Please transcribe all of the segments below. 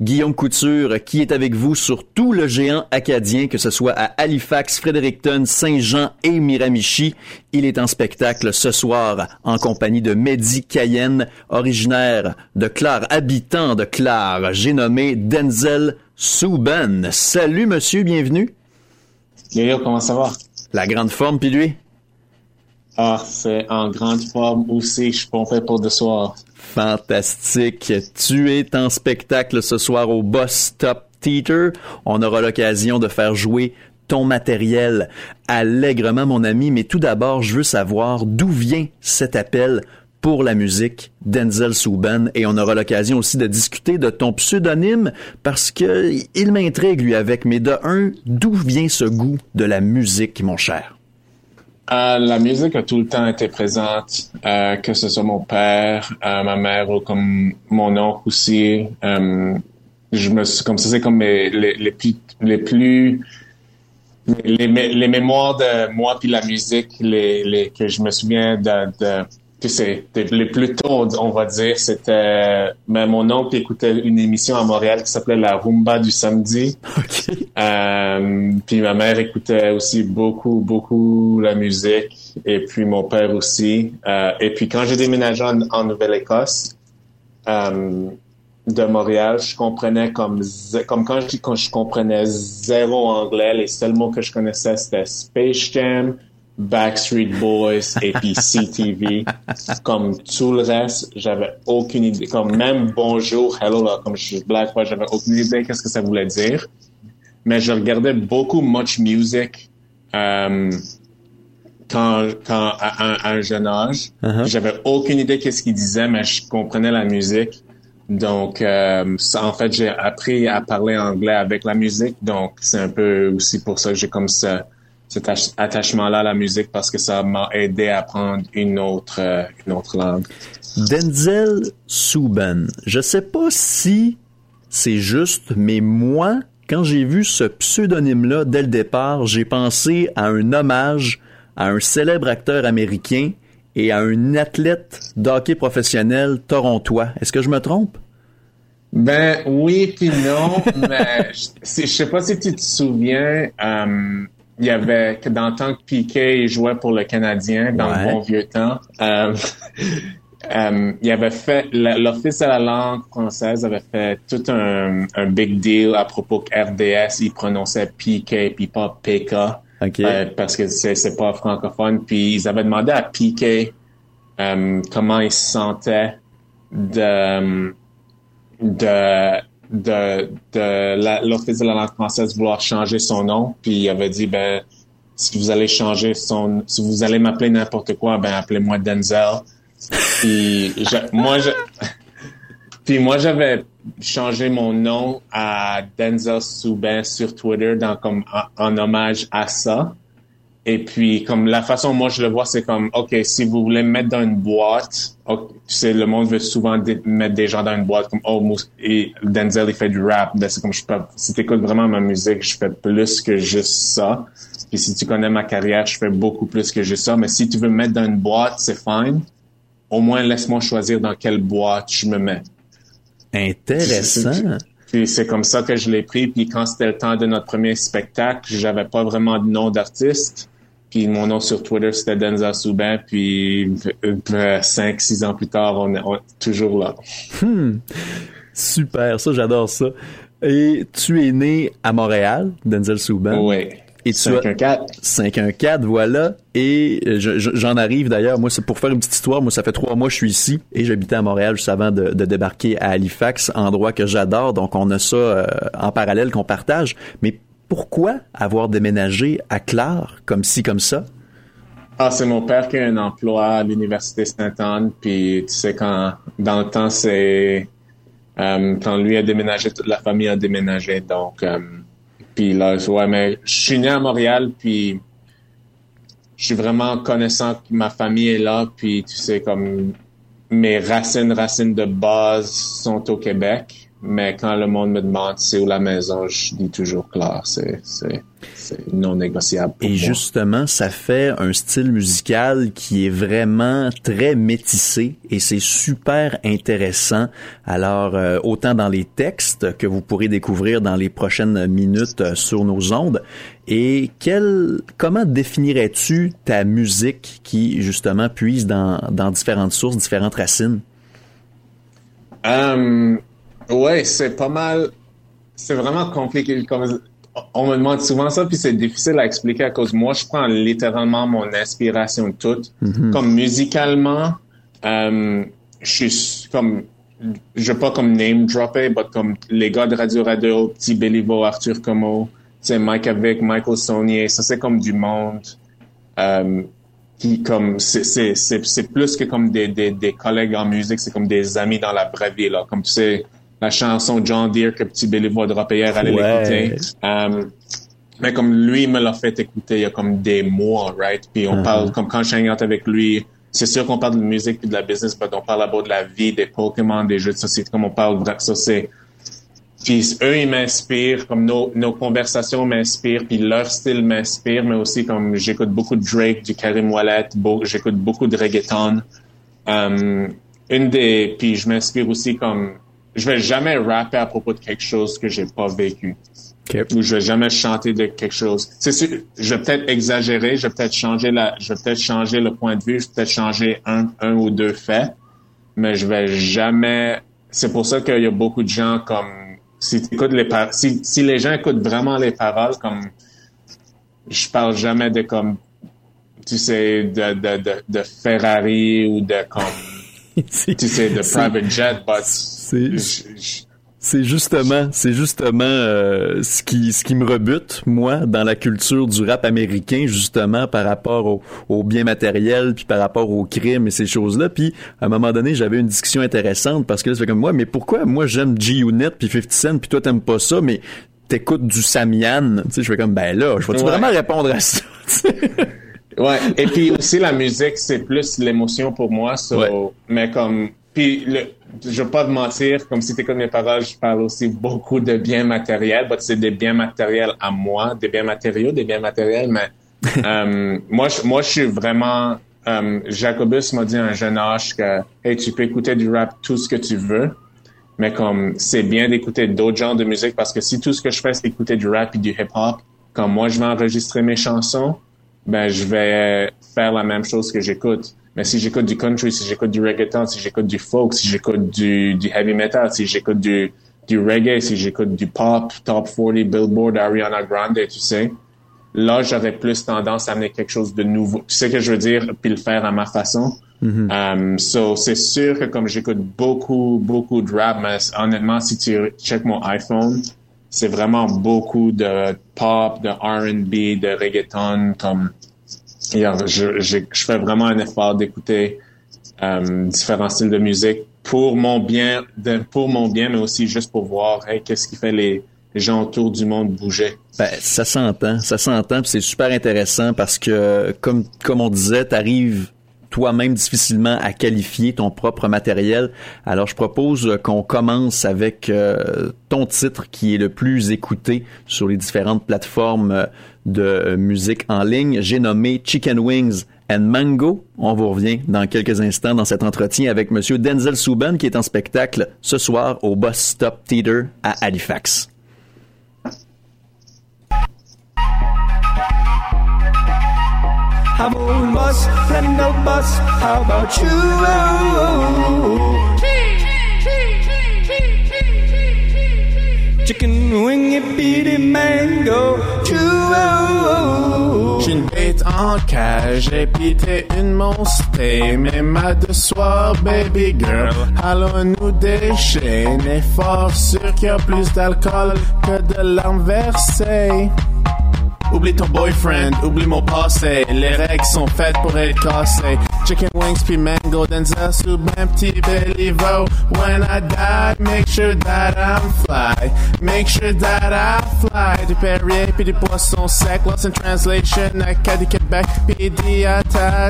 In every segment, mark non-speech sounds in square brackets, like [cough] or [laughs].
Guillaume Couture, qui est avec vous sur tout le géant acadien, que ce soit à Halifax, Fredericton, Saint-Jean et Miramichi. Il est en spectacle ce soir en compagnie de Mehdi Cayenne, originaire de Clare, habitant de Clare. J'ai nommé Denzel Souben. Salut monsieur, bienvenue. Yo, comment ça va? La grande forme, puis lui? Ah, c'est en grande forme aussi. Je suis pompé pour de soir. Fantastique. Tu es en spectacle ce soir au Boss Top Theater. On aura l'occasion de faire jouer ton matériel allègrement, mon ami. Mais tout d'abord, je veux savoir d'où vient cet appel pour la musique Denzel Souben et on aura l'occasion aussi de discuter de ton pseudonyme parce que il m'intrigue lui avec mais de un d'où vient ce goût de la musique mon cher? Euh, la musique a tout le temps été présente, euh, que ce soit mon père, euh, ma mère ou comme mon oncle aussi. je me suis, comme ça, c'est comme les, les, plus, les plus les, mémoires de moi puis la musique, que je me souviens de, de que c'est les plus tôt, on va dire, c'était mais mon oncle écoutait une émission à Montréal qui s'appelait La Rumba du samedi. Euh, puis ma mère écoutait aussi beaucoup, beaucoup la musique et puis mon père aussi. Euh, et puis quand j'ai déménagé en, Nouvelle-Écosse, euh, de Montréal, je comprenais comme comme quand je, quand je comprenais zéro anglais, les seuls mots que je connaissais c'était Space Jam, Backstreet Boys et puis [laughs] CTV. comme tout le reste, j'avais aucune idée. Comme même bonjour, hello, là, comme je suis black, j'avais aucune idée qu'est-ce que ça voulait dire. Mais je regardais beaucoup Much Music euh, quand, quand à, un jeune âge. Uh-huh. J'avais aucune idée qu'est-ce qu'il disait, mais je comprenais la musique. Donc, euh, en fait, j'ai appris à parler anglais avec la musique. Donc, c'est un peu aussi pour ça que j'ai comme ça cet attachement-là à la musique parce que ça m'a aidé à apprendre une autre, euh, une autre langue. Denzel Souben, je sais pas si c'est juste, mais moi, quand j'ai vu ce pseudonyme-là dès le départ, j'ai pensé à un hommage à un célèbre acteur américain et à un athlète d'hockey professionnel torontois. Est-ce que je me trompe? Ben oui puis non, [laughs] mais je, je sais pas si tu te souviens, euh, il y avait que dans le temps que Piquet jouait pour le Canadien dans le bon vieux temps. Euh, [laughs] euh, il avait fait l'office de la langue française avait fait tout un, un big deal à propos que RDS il prononçait Piquet puis pas PK euh, parce que c'est c'est pas francophone puis ils avaient demandé à Piquet euh, comment il se sentait de de de, de l'Office de la langue française vouloir changer son nom, puis il avait dit, ben, si vous allez changer son, si vous allez m'appeler n'importe quoi, ben, appelez-moi Denzel. puis, moi, [laughs] puis moi, j'avais changé mon nom à Denzel Soubin sur Twitter dans, comme, en hommage à ça. Et puis, comme la façon moi je le vois, c'est comme, OK, si vous voulez me mettre dans une boîte, tu sais, le monde veut souvent mettre des gens dans une boîte comme, oh, et Denzel, il fait du rap. Ben, c'est comme, je peux, si t'écoutes vraiment ma musique, je fais plus que juste ça. Puis si tu connais ma carrière, je fais beaucoup plus que juste ça. Mais si tu veux me mettre dans une boîte, c'est fine. Au moins, laisse-moi choisir dans quelle boîte je me mets. Intéressant. Puis c'est comme ça que je l'ai pris. Puis quand c'était le temps de notre premier spectacle, j'avais pas vraiment de nom d'artiste. Puis mon nom sur Twitter, c'était Denzel Soubin. Puis cinq, six ans plus tard, on est, toujours là. Hmm. Super, ça, j'adore ça. Et tu es né à Montréal, Denzel Soubin. Oui. Et 514. 514, voilà. Et euh, j'en arrive d'ailleurs, moi, c'est pour faire une petite histoire. Moi, ça fait trois mois que je suis ici et j'habitais à Montréal juste avant de, débarquer à Halifax, endroit que j'adore. Donc, on a ça euh, en parallèle qu'on partage. Mais pourquoi avoir déménagé à Clare comme ci, comme ça? Ah, c'est mon père qui a un emploi à l'Université Sainte-Anne, puis tu sais, quand, dans le temps, c'est, euh, quand lui a déménagé, toute la famille a déménagé, donc, euh, puis là, ouais, mais je suis né à Montréal, puis je suis vraiment connaissant que ma famille est là, puis tu sais, comme mes racines, racines de base sont au Québec, mais quand le monde me demande c'est où la maison, je dis toujours clair, c'est c'est c'est non négociable. Pour Et moi. justement, ça fait un style musical qui est vraiment très métissé et c'est super intéressant. Alors, euh, autant dans les textes que vous pourrez découvrir dans les prochaines minutes euh, sur nos ondes. Et quel, comment définirais-tu ta musique qui, justement, puise dans, dans différentes sources, différentes racines? Um, ouais, c'est pas mal. C'est vraiment compliqué. Comme, on me demande souvent ça, puis c'est difficile à expliquer à cause moi, je prends littéralement mon inspiration toute. Comme musicalement, um, je suis comme, je veux pas comme name dropper, mais comme les gars de Radio Radio, Petit Béliveau, Arthur Como, c'est Mike avec Michael Saunier, ça c'est comme du monde. Um, qui comme c'est c'est c'est c'est plus que comme des, des des collègues en musique c'est comme des amis dans la vraie vie là comme tu sais la chanson John Deere que petit Billy hier allez Ouais. l'écouter Um, mais comme lui il me l'a fait écouter il y a comme des mois right? Puis on Mhm. parle comme quand je hangout avec lui c'est sûr qu'on parle de musique puis de la business mais on parle d'abord de la vie des Pokémon des jeux de société comme on parle vra- ça c'est puis eux, ils m'inspirent, comme nos, nos conversations m'inspirent, puis leur style m'inspire, mais aussi comme j'écoute beaucoup de Drake, du Karim Wallet, j'écoute beaucoup de reggaeton. Um, une des, puis je m'inspire aussi comme, je vais jamais rapper à propos de quelque chose que j'ai pas vécu, ou je vais jamais chanter de quelque chose. C'est sûr, je vais peut-être exagérer, je vais peut-être changer la, je vais peut-être changer le point de vue, je vais peut-être changer un, un ou deux faits, mais je vais jamais. C'est pour ça qu'il y a beaucoup de gens comme si t'écoutes les par... si, si les gens écoutent vraiment les paroles comme je parle jamais de comme tu sais de de de, de Ferrari ou de comme [laughs] tu sais de private jet but c'est- C'est justement, c'est justement euh, ce qui ce qui me rebute moi dans la culture du rap américain justement par rapport au, au bien matériel puis par rapport au crime et ces choses-là. Puis à un moment donné, j'avais une discussion intéressante parce que là, c'est comme moi, mais pourquoi moi j'aime G-Unit puis 50 Cent puis toi t'aimes pas ça, mais t'écoutes du Samian, tu sais, je fais comme ben là, je Ouais. vraiment répondre à ça? [laughs] Ouais, et puis aussi la musique, c'est plus l'émotion pour moi. so- Ouais. Mais comme, puis le, je veux pas te mentir, comme si tu écoutes mes paroles, je parle aussi beaucoup de biens matériels, c'est des biens matériels à moi, des biens matériaux, des biens matériels, mais [laughs] euh, moi, je, moi, je suis vraiment. euh, Jacobus m'a dit à un jeune âge que, hey, tu peux écouter du rap tout ce que tu veux, mais comme c'est bien d'écouter d'autres genres de musique parce que si tout ce que je fais c'est écouter du rap et du hip hop, quand moi je vais enregistrer mes chansons, ben je vais faire la même chose que j'écoute. Mais si j'écoute du country, si j'écoute du reggaeton, si j'écoute du folk, si j'écoute du, du heavy metal, si j'écoute du, du reggae, si j'écoute du pop, top 40, Billboard, Ariana Grande, tu sais, là j'aurais plus tendance à amener quelque chose de nouveau. Tu sais ce que je veux dire, puis le faire à ma façon. Um, so c'est sûr que comme j'écoute beaucoup, beaucoup de rap, mais honnêtement, si tu check mon iPhone, c'est vraiment beaucoup de pop, de R&B, de reggaeton, comme je, je, je fais vraiment un effort d'écouter um, différents styles de musique pour mon bien, pour mon bien, mais aussi juste pour voir qu'est-ce qui fait les, les gens autour du monde bouger. Ben, ça s'entend, ça s'entend, c'est super intéressant parce que, comme, comme on disait, t'arrives toi-même difficilement à qualifier ton propre matériel. Alors, je propose euh, qu'on commence avec euh, ton titre qui est le plus écouté sur les différentes plateformes euh, de musique en ligne. J'ai nommé Chicken Wings and Mango. On vous revient dans quelques instants dans cet entretien avec Monsieur Denzel Souban qui est en spectacle ce soir au Bus Stop Theater à Halifax. I'm on bus, friend of bus. How about you? Chicken wing beady mango. Choo. J'ai une bête en cage pis t'es une monstre Même à deux soirs baby girl Allons nous déchaîner? Fort sûr qu'il y a plus d'alcool que de larmes versées Oublie ton boyfriend, oublie mon passé. Les règles sont faites pour être cassées. Chicken wings puis mango, Denzel sous un petit bellivo. When I die, make sure that I'm fly. Make sure that I fly. Du Perrier puis du poisson sec. Lost in translation, Acadie Québec puis.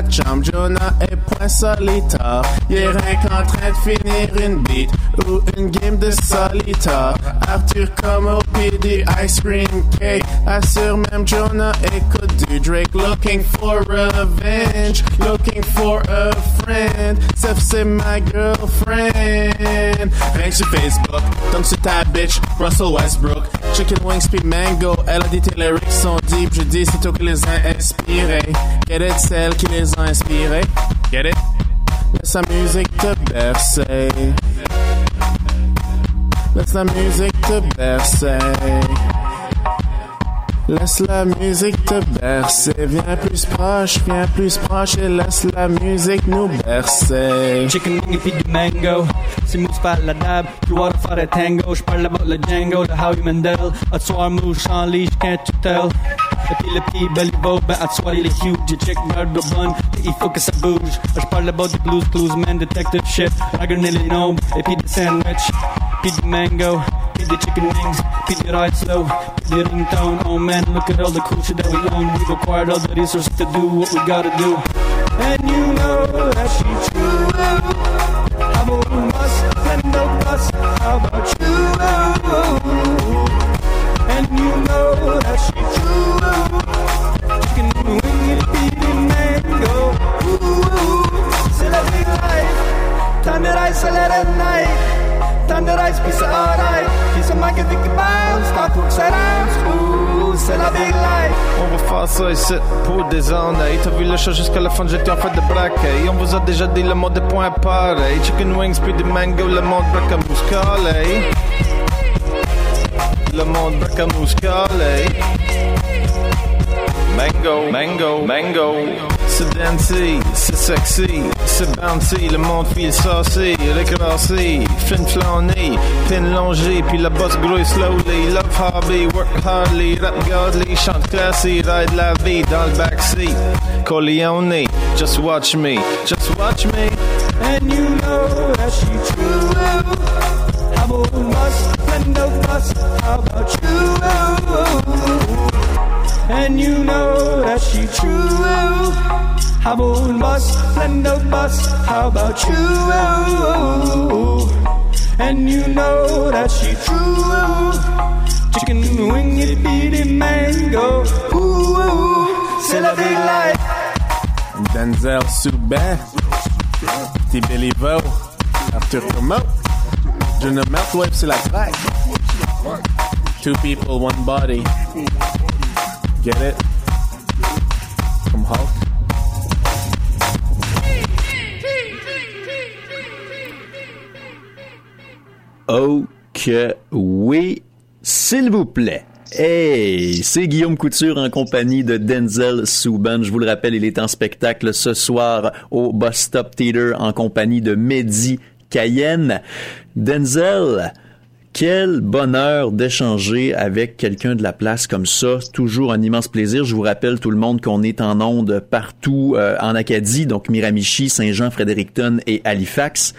Chum Jonah et point solitaire. Y'a rien qu'en train de finir une beat ou une game de solitaire. Arthur comme au PD, ice cream cake. Assure même Jonah it could du Drake. Looking for revenge, looking for a friend. C'est ma girlfriend. Thanks to Facebook, tombe sur ta bitch, Russell Westbrook. Chicken wings puis mango, elle a dit tes lyrics sont deep. Je dis c'est toi qui les a inspirés. Get it, celle qui les a inspirés. Get it? Laisse la musique te bercer. Laisse la musique te bercer. Laisse la musique te bercer. Viens plus proche, viens plus proche et laisse la musique nous bercer. Chicken wing et puis du mango C'est mousse par la dab Gloire de faire un tango. J'parle about le Django De Howie Mandel. À soir mouche en leash Can't you tell Et puis le petit belly Ben à soir il est huge Le chick garde le bun il faut que ça bouge. J'parle about du blues clues Man detective shit. Ragnarly gnome Et puis des sandwich. Puis du mango Des chicken wings Puis des ride slow Puis des ringtone Oh man look at all the cool shit that we own We've acquired all the resources to do What we gotta do And you know that she true I'm a bus and no bus. How about you? And you know that she true. Chicken wing and beating mango. Ooh, big life. Time rise, so at night. On va faire ça ici pour des années. T'as vu le chat jusqu'à la fin, j'étais en fait de braquer. On vous a déjà dit le mot des points pareil. Chicken wings puis du mango, le monde braque à mouscalé. Le monde braque à mouscalé. Mango, mango, mango. C'est dancey, c'est sexy, c'est bouncy, le monde file saucy, récrassé, fin flâné, pin longé, puis la slowly, love hobby, work hardly, rap godly, chante classy, ride la vie dans le backseat. Corleone, just watch me, just watch me. And you know that she true. I'm a must and no fuss. How about you? And you know that she true. I'm must and no fuss. How about you? And you know that she true. Chicken wing it beating mango. Ooh, c'est la big life. Denzel Souban. Petit Billy Vo. Arthur Comeau. Jonah Meltwave, c'est la track. Two people, one body. Get it? Oh que oui, s'il vous plaît. Hey, c'est Guillaume Couture en compagnie de Denzel Souban. Je vous le rappelle, il est en spectacle ce soir au Bus Stop Theater en compagnie de Mehdi Cayenne. Denzel, quel bonheur d'échanger avec quelqu'un de la place comme ça. Toujours un immense plaisir. Je vous rappelle tout le monde qu'on est en onde partout euh, en Acadie, donc Miramichi, Saint-Jean, Fredericton et Halifax.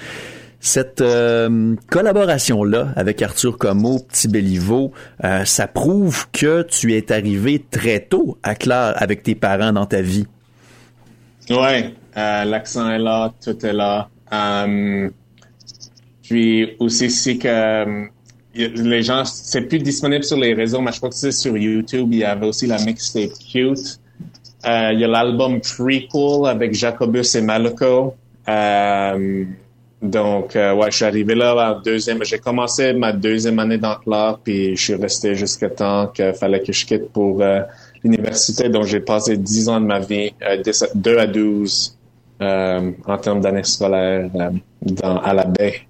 Cette euh, collaboration-là avec Arthur Como, Petit Béliveau, euh, ça prouve que tu es arrivé très tôt à Claire avec tes parents dans ta vie. Ouais, euh, l'accent est là, tout est là. Puis aussi, c'est que les gens, c'est plus disponible sur les réseaux, mais je crois que c'est sur YouTube. Il y avait aussi la mixtape Cute. Il y a l'album Prequel avec Jacobus et Maloko. Donc, euh, ouais, je suis arrivé là en deuxième. J'ai commencé ma deuxième année dans l'art, puis je suis resté jusqu'à temps qu'il fallait que je quitte pour euh, l'université. Donc, j'ai passé 10 ans de ma vie, euh, 17 2 à 12, euh, en termes d'années scolaires euh, dans, à la baie.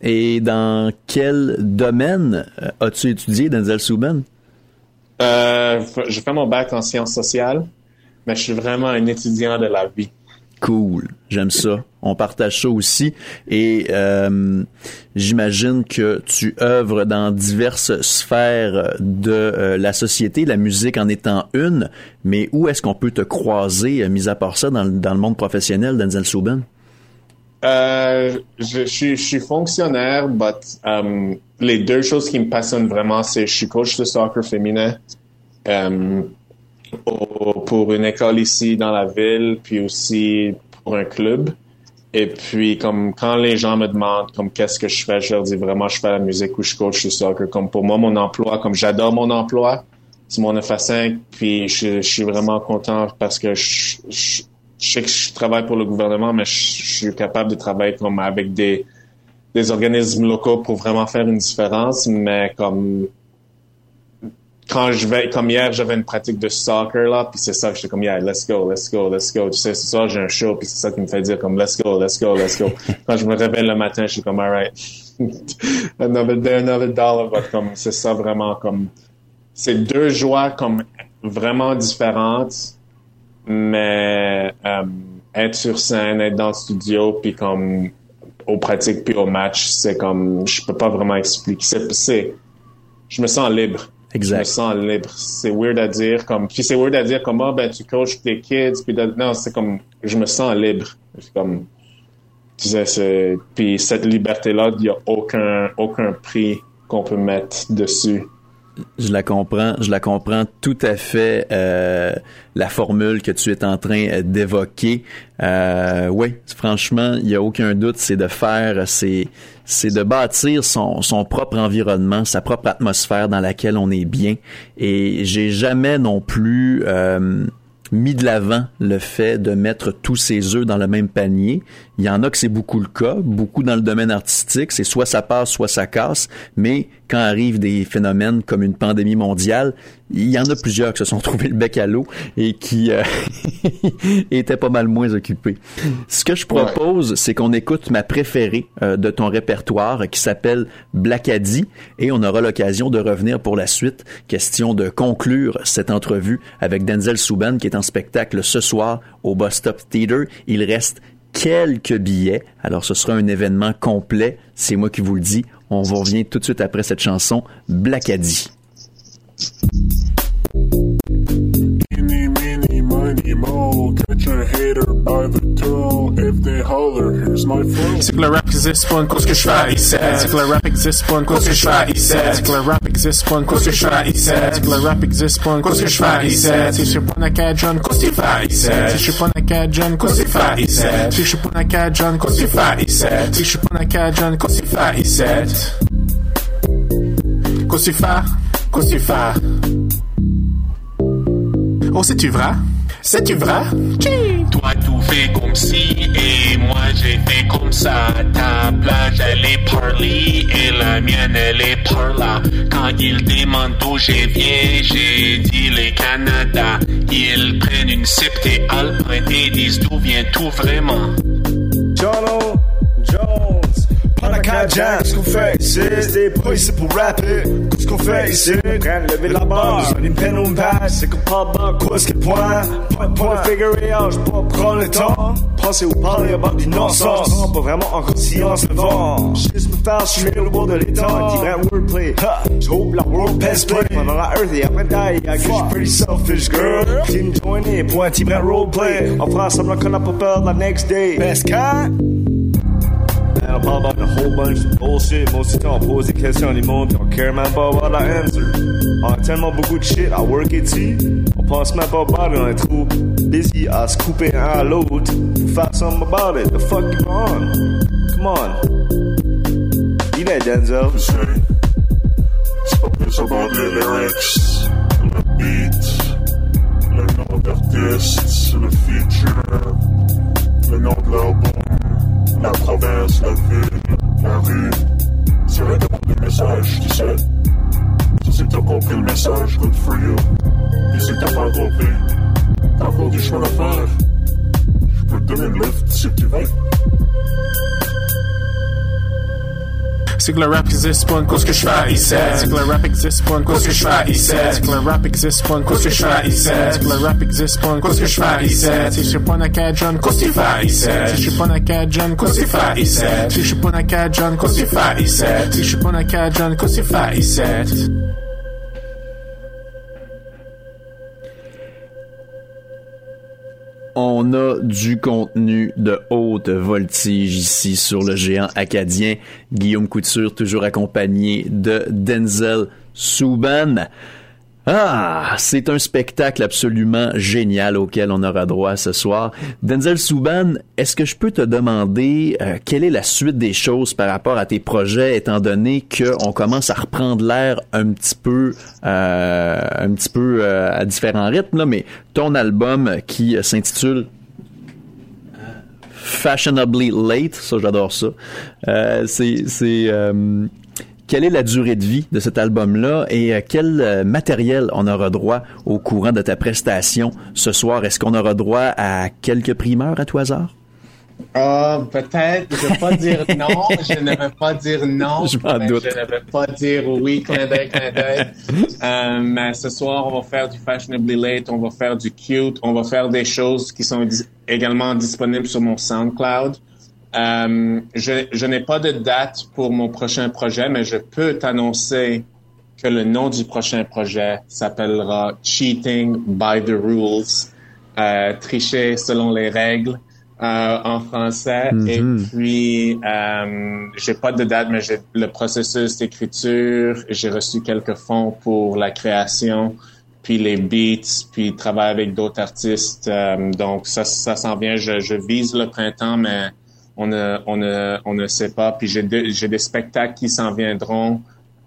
Et dans quel domaine as-tu étudié, Denzel Souban? Euh, j'ai fait mon bac en sciences sociales, mais je suis vraiment un étudiant de la vie. Cool. J'aime ça. On partage ça aussi. Et euh, j'imagine que tu œuvres dans diverses sphères de euh, la société, la musique en étant une. Mais où est-ce qu'on peut te croiser, euh, mis à part ça, dans, le- dans le monde professionnel, Denzel Souben? Euh, je, je suis, fonctionnaire, but um, les deux choses qui me passionnent vraiment, c'est je suis coach de soccer féminin um, pour une école ici dans la ville, puis aussi pour un club. Et puis, comme quand les gens me demandent comme qu'est-ce que je fais, je leur dis vraiment je fais la musique ou je coach le soccer. Comme pour moi, mon emploi, comme j'adore mon emploi, c'est mon F5, puis je, suis vraiment content parce que je, je, sais que je travaille pour le gouvernement, mais je suis capable de travailler comme avec des, des organismes locaux pour vraiment faire une différence, mais comme quand je vais, comme hier, j'avais une pratique de soccer, là, puis c'est ça que j'étais comme, yeah, let's go, let's go, let's go. Tu sais, ce soir, j'ai un show, puis c'est ça qui me fait dire comme, let's go, let's go, let's go. [laughs] quand je me réveille le matin, je suis comme, alright, [laughs] another day, another dollar, but comme, c'est ça vraiment comme, c'est deux joies comme vraiment différentes, mais euh, être sur scène, être dans le studio, puis comme aux pratiques puis au match, c'est comme je peux pas vraiment expliquer. C'est, c'est je me sens libre. Exact. Je me sens libre. C'est weird à dire comme puis c'est weird à dire comme ah ben tu coaches tes kids puis de- non c'est comme je me sens libre. C'est comme tu sais c'est puis cette liberté là il y a aucun aucun prix qu'on peut mettre dessus. Je la comprends, je la comprends tout à fait. euh, la formule que tu es en train euh, d'évoquer, euh, oui, franchement, il y a aucun doute, c'est de faire, c'est c'est de bâtir son son propre environnement, sa propre atmosphère dans laquelle on est bien. Et j'ai jamais non plus euh, mis de l'avant le fait de mettre tous ses œufs dans le même panier. Il y en a que c'est beaucoup le cas, beaucoup dans le domaine artistique, c'est soit ça passe, soit ça casse, mais quand arrivent des phénomènes comme une pandémie mondiale, il y en a plusieurs qui se sont [laughs] trouvés le bec à l'eau et qui euh, [laughs] étaient pas mal moins occupés. Ce que je propose, c'est qu'on écoute ma préférée euh, de ton répertoire qui s'appelle Blackaddy et on aura l'occasion de revenir pour la suite. Question de conclure cette entrevue avec Denzel Souban qui est en spectacle ce soir au Bus Stop Theater. Il reste quelques billets. Alors ce sera un événement complet. C'est moi qui vous le dis. On vous revient tout de suite après cette chanson Blackaddy. C'est que le rap existe pas une cause que je ici. C'est rap existe pas une cause que je ici. C'est rap existe pas une cause que je ici. C'est rap existe pas une cause que je ici. Si je suis pas un qu'est-ce que tu ici? Si je suis pas un qu'est-ce que tu ici? Si je suis pas un qu'est-ce que tu ici? Si je suis pas un qu'est-ce que tu? Qu'est-ce que tu tu? Oh, c'est-tu vrai? C'est-tu vrai? Toi tout fait comme si et moi j'ai fait comme ça. Ta plage elle est par lit et la mienne elle est par là. Quand ils demandent d'où je viens, j'ai dit les Canada. Ils prennent une sip t'es alpin et disent d'où vient tout vraiment. Panaka Jack, ce qu'on fait ici, c'est pas ici? Pour rapper. Ce qu'on fait ici, prendre lever la barre, d'une peine ou une page, c'est qu'on parle pas quoi, ce que point, point, point, figure it out, j'peux pas prendre le temps, penser ou parler about du non-sens, pas vraiment en conscience le vent. Juste me faire suer le bord de l'étang, qui vrai wordplay, j'hope la world best play, pendant la earth et après die, I guess you're pretty selfish girl, joiner pour un petit vrai roleplay, on fera semblant qu'on a pas peur la next day, best kind. Man, on parle about a whole bunch of bullshit. Most du temps, on pose des questions à les mondes, puis on care même pas about la answer. On a tellement beaucoup de shit à work dessus, on pense même pas about it, on est trop busy à se couper un à l'autre pour faire something about it. The fuck you on? Come on. Dis là, Denzel. say. C'est pas plus about les lyrics, le beat, le nom d'artiste, le feature, le nom de l'album, la province, la ville, la rue. C'est la demande de message, tu sais. Si c'est t'as compris le message, good for you. Et si t'as pas compris, t'as encore du chemin à faire. Je peux te donner une lift si tu veux. C'est que rap existe pas une cause que je fais ici. C'est que rap existe pas une cause que je fais ici. C'est que rap existe pas une cause que je fais ici. C'est que rap existe pas une cause que je fais ici. Si je suis pas un John, cause tu fais ici. Si je suis pas un John, cause fais ici. Si je suis pas un John, cause fais ici. Si je suis pas un John, cause fais ici. On a du contenu de haute voltige ici sur le géant acadien. Guillaume Couture, toujours accompagné de Denzel Souban. Ah, c'est un spectacle absolument génial auquel on aura droit ce soir. Denzel Souban, est-ce que je peux te demander euh, quelle est la suite des choses par rapport à tes projets, étant donné qu'on commence à reprendre l'air un petit peu, euh, un petit peu euh, à différents rythmes, là, mais ton album qui s'intitule Fashionably Late, ça j'adore ça. c'est c'est quelle est la durée de vie de cet album-là et euh, quel euh, matériel on aura droit au courant de ta prestation ce soir? Est-ce qu'on aura droit à quelques primeurs à tout hasard? Ah, peut-être. Je ne vais pas dire [laughs] non. Je ne vais pas dire non. Je doute. Je ne vais pas dire oui, clin d'œil, clin d'œil. [laughs] Euh, mais ce soir, on va faire du fashionably late, on va faire du cute, on va faire des choses qui sont également disponibles sur mon SoundCloud. Euh, je, je n'ai pas de date pour mon prochain projet, mais je peux t'annoncer que le nom du prochain projet s'appellera Cheating by the Rules, euh, tricher selon les règles euh, en français. Et Mhm. puis, euh, j'ai pas de date, mais j'ai le processus d'écriture. J'ai reçu quelques fonds pour la création, puis les beats, puis travailler avec d'autres artistes. Euh, donc, ça, ça s'en vient. Je, je vise le printemps, mais on ne, on ne, on ne sait pas. Puis j'ai de- j'ai des spectacles qui s'en viendront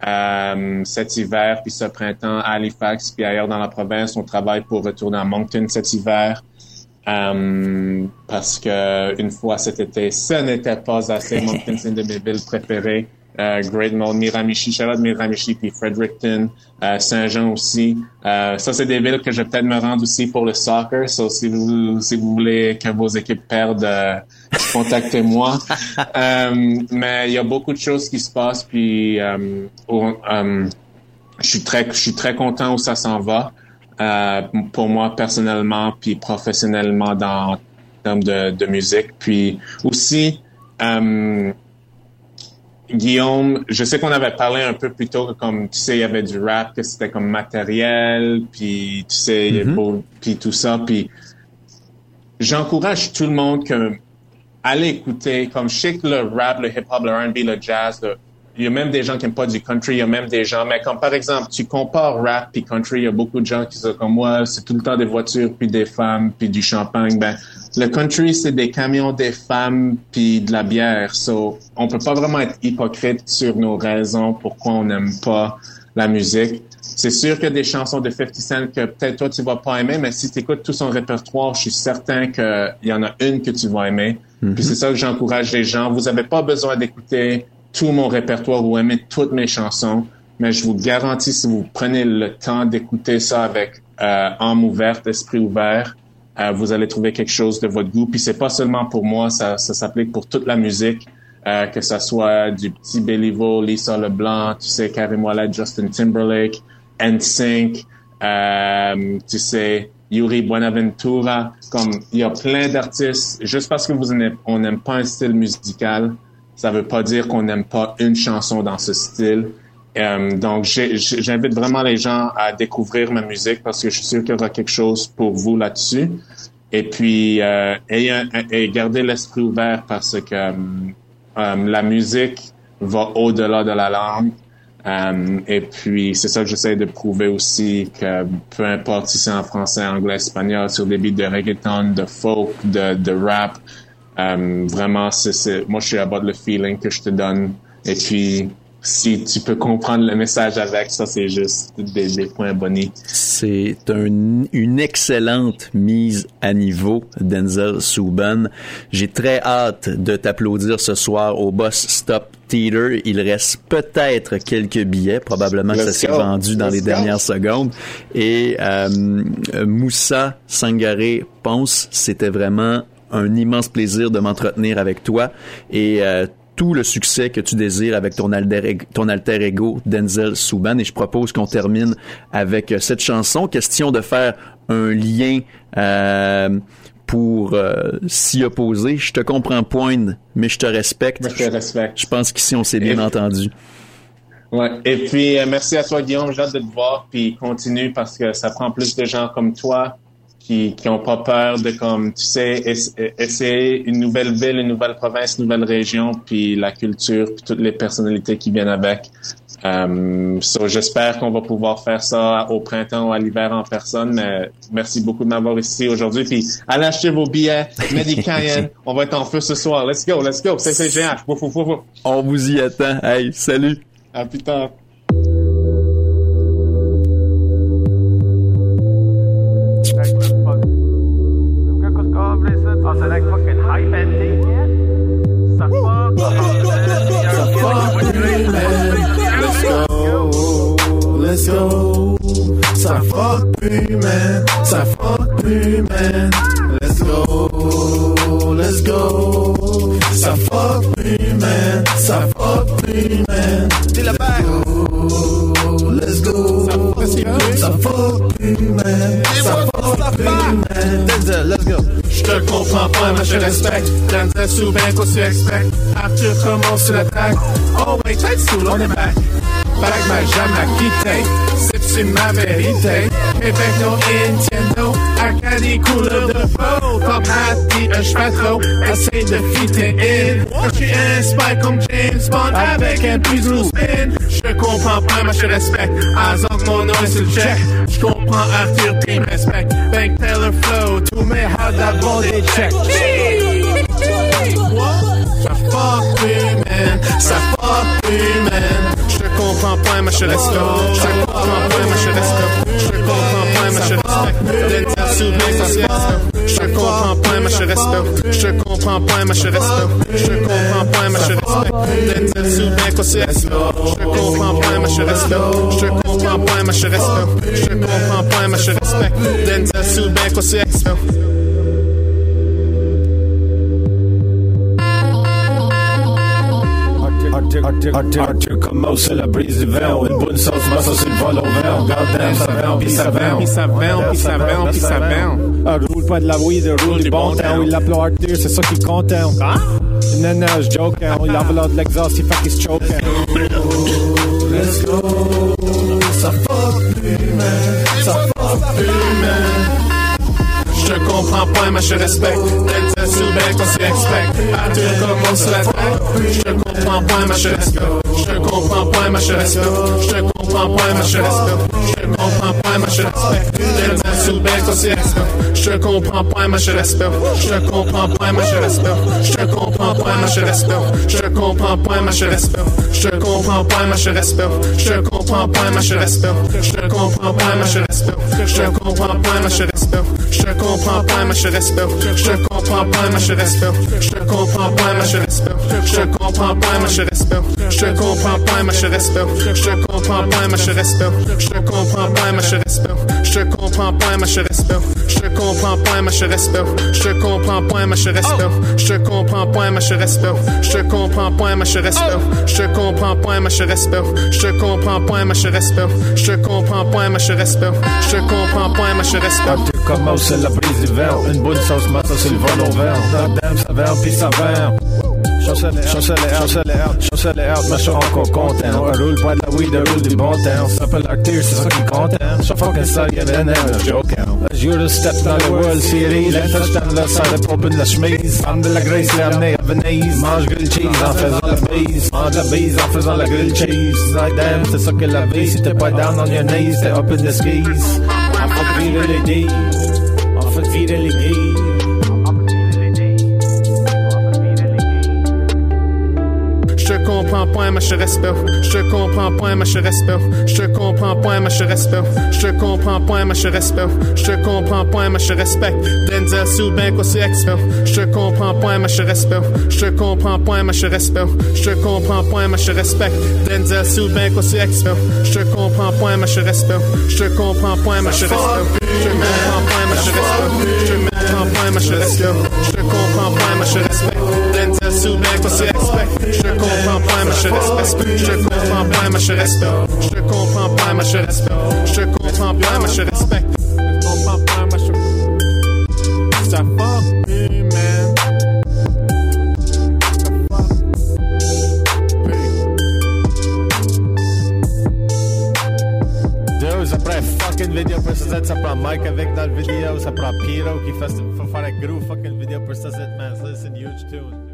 euh, cet hiver, puis ce printemps à Halifax, puis ailleurs dans la province. On travaille pour retourner à Moncton cet hiver. Euh, parce que une fois cet été, ce n'était pas assez. [laughs] Moncton, c'est une de mes villes préférées. Euh, Great Mall, Miramichi, Charlotte, Miramichi, puis Fredericton, Saint-Jean aussi. Ça, c'est des villes que je vais peut-être me rendre aussi pour le soccer. So, si vous, si vous voulez que vos équipes perdent, [laughs] contactez-moi. Euh, mais il y a beaucoup de choses qui se passent, puis euh, euh, je suis très, je suis très content où ça s'en va. Pour moi personnellement, puis professionnellement dans termes de, de musique. Puis aussi, Guillaume, je sais qu'on avait parlé un peu plus tôt que comme tu sais, il y avait du rap, que c'était comme matériel, puis tu sais, beau- puis tout ça, puis j'encourage tout le monde que allez écouter, comme que le rap, le hip-hop, le R&B, le jazz, il y a même des gens qui n'aiment pas du country, il y a même des gens, mais comme par exemple, tu compares rap puis country, il y a beaucoup de gens qui sont comme moi, c'est tout le temps des voitures, puis des femmes, puis du champagne. Ben, le country, c'est des camions, des femmes, puis de la bière. So, on peut pas vraiment être hypocrite sur nos raisons pourquoi on n'aime pas la musique. C'est sûr qu'il y a des chansons de 50 Cent que peut-être toi tu vas pas aimer, mais si tu écoutes tout son répertoire, je suis certain qu'il y en a une que tu vas aimer. Puis c'est ça que j'encourage les gens. Vous avez pas besoin d'écouter tout mon répertoire ou aimer toutes mes chansons, mais je vous garantis si vous prenez le temps d'écouter ça avec euh, âme ouverte, esprit ouvert, euh, vous allez trouver quelque chose de votre goût. Puis c'est pas seulement pour moi, ça, ça s'applique pour toute la musique, euh, que ça soit du petit Béliveau, Lisa Leblanc, tu sais, Karim Ouellet, Justin Timberlake, NSYNC, euh, tu sais, Yuri Buenaventura, comme il y a plein d'artistes. Juste parce que vous on n'aime pas un style musical, ça veut pas dire qu'on n'aime pas une chanson dans ce style. Euh, donc, j'invite vraiment les gens à découvrir ma musique parce que je suis sûr qu'il y aura quelque chose pour vous là-dessus. Et puis, euh, et gardez l'esprit ouvert parce que euh, la musique va au-delà de la langue. Euh, et puis, c'est ça que j'essaie de prouver aussi que peu importe si c'est en français, anglais, espagnol, sur des beats de reggaeton, de folk, de, de rap, euh, vraiment, c'est, moi, je suis about le feeling que je te donne. Et puis, si tu peux comprendre le message avec, ça, c'est juste des, des points bonnies. C'est un- une excellente mise à niveau, Denzel Souban. J'ai très hâte de t'applaudir ce soir au Boss Stop Theater. Il reste peut-être quelques billets, probablement que ça s'est vendu dans Let's les go. dernières secondes. Et euh, Moussa Sangaré Ponce, c'était vraiment un immense plaisir de m'entretenir avec toi et euh, tout le succès que tu désires avec ton alter, ton alter ego Denzel Souban et je propose qu'on termine avec euh, cette chanson question de faire un lien euh, pour euh, s'y opposer je te comprends point mais je te respecte Je te respecte. je pense qu'ici on s'est bien entendu Ouais. Et puis, euh, merci à toi, Guillaume. J'ai hâte de te voir. Puis, continue parce que ça prend plus de gens comme toi qui, qui ont pas peur de, comme, tu sais, ess- essayer une nouvelle ville, une nouvelle province, une nouvelle région, puis la culture, puis toutes les personnalités qui viennent avec. Euh, so, j'espère qu'on va pouvoir faire ça au printemps ou à l'hiver en personne. Mais merci beaucoup de m'avoir ici aujourd'hui. Puis, allez acheter vos billets. Medicayen. [laughs] On va être en feu ce soir. Let's go, let's go. C'est CGH. Wouf, wouf, wouf, wouf. on vous y attend hey salut À plus tard. Let's go. Let's go. Suck fuck me, man. Suck fuck me, man. Let's go. Let's go. Fuck me, man. Je comprends pas, mais je respecte. Denzel souvent qu'on se expecte. Arthur commence l'attaque. Oh wait, tête sous, on est back. Back m'a jamais quitté. C'est ma vérité. Avec no Nintendo, à des couleurs de peau. Top hat et un cheval trop. Essaye de fitter in. Je suis un spy comme James Bond avec un plus gros spin. Je comprends pas, mais je respecte. Azog, mon nom est sur le check. Je comprends Arthur, team respect. bank teller flow to me how that body check. Ça fuck women, ça fuck women. Je comprends pas, mais je laisse. Je comprends pas, mais je laisse. Je comprends pas, mais je laisse comme. L'énergie sur mes sociétés. Je comprends pas, mais je respecte. Je comprends pas, mais je respecte. Je comprends pas, mais je respecte. Souvient qu'on se respecte. Je comprends pas, mais je respecte. Je comprends pas, mais je respecte. Je comprends pas, mais je respecte. Souvient qu'on se respecte. Arthur, c'est la brise vent? Une bonne sauce, ma sauce, il vole au vent. Goddamn, ça vent, puis ça vent. Puis ça vend, puis ça vend, puis ça vend. Ah, roule pas de la weed, roule du bon temps. Il l'appelle Arthur, c'est ça qui compte. hein. Non, non, je joke. hein. Il enveloppe de l'exhaust, il fait qu'il se choke. hein. Let's go. Ça fuck plus, man. Ça fuck plus, man. Je comprends pas, mais je respecte. Denzel Soubek, on s'y expect. Arthur commence la track. Je comprends pas, mais je respecte. Je comprends pas, mais je respecte. Je comprends pas, mais je respecte. Comprends pas, mais je Soubek, on s'y expect. Je comprends pas, mais je respecte. Je comprends pas, mais je respecte. Je comprends pas, mais je respecte. Je comprends pas, mais je respecte. Je comprends pas, mais je respecte. Je comprends pas, mais je respecte. Je comprends pas, mais je respecte. Je comprends pas, mais je respecte. Je comprends pas, mais je respecte. Je comprends pas, mais je respecte. Je comprends pas, mais je respecte. Je comprends pas, mais je respecte. Je comprends pas, mais je respecte. Je comprends pas, mais je respecte. Je comprends pas, mais je respecte. Je comprends pas, mais je respecte. Je comprends pas, mais je respecte. Je comprends pas, mais je respecte. Je comprends pas, mais je respecte. Je comprends pas, mais je respecte. Je comprends pas, mais je respecte. Je comprends pas, mais je respecte. Je comprends pas, mais je respecte. Je comprends pas, mais je respecte. Comment c'est la brise vent? Une bonne sauce, ma sauce, il vole au vent. Goddamn, ça vent, puis ça vent. Som säljer, som säljer allt, säljer allt, som säljer allt med så AK content. Och en rullpadda with a rull i båten Stappel aktivt fucking content Som fucking säljer den här joken Eurostep när the World Series Lättare ställda på bunda smis Andela grejs lämnar jag Venice Mars grillcheese, han fes alla bis Madla bis, han fes alla grillcheese Nej dem, det sucker la vis Sitter på down on your knees, step up in the skis. Han fått vidare dig Han fått vidare dig point ma chère Je te comprends point ma chère Je te comprends point ma chère Je te comprends point ma chère Je te comprends point ma chère respect. Denzel Subin aussi expert. Je te comprends point ma chère Je te comprends point ma chère Je te comprends point ma chère respect. Denzel Subin aussi expert. Je te comprends point ma chère Je te comprends point ma chère Je comprends point ma chère Je comprends point ma chère Je comprends point ma chère sous, mais quoi c'est expect? Je comprends pas, mais je respecte. Je comprends pas, mais je respecte. Je comprends pas, mais je respecte. Je comprends pas, mais je respecte. Je comprends pas, mais je Ça fuck me, man. Fucking vidéo pour ça, Mike avec prend Piro qui fait, faire un gros fucking vidéo pour ça, man. Listen, huge tune.